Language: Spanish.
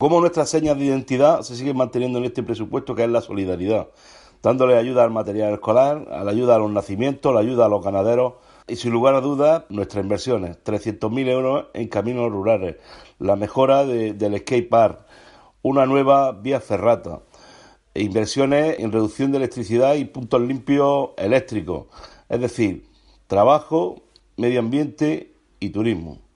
Cómo nuestras señas de identidad se siguen manteniendo en este presupuesto, que es la solidaridad, dándole ayuda al material escolar, a la ayuda a los nacimientos, la ayuda a los ganaderos y sin lugar a dudas nuestras inversiones, 300.000 euros en caminos rurales, la mejora del skate park, una nueva vía ferrata, e inversiones en reducción de electricidad y puntos limpios eléctricos, es decir, trabajo, medio ambiente y turismo.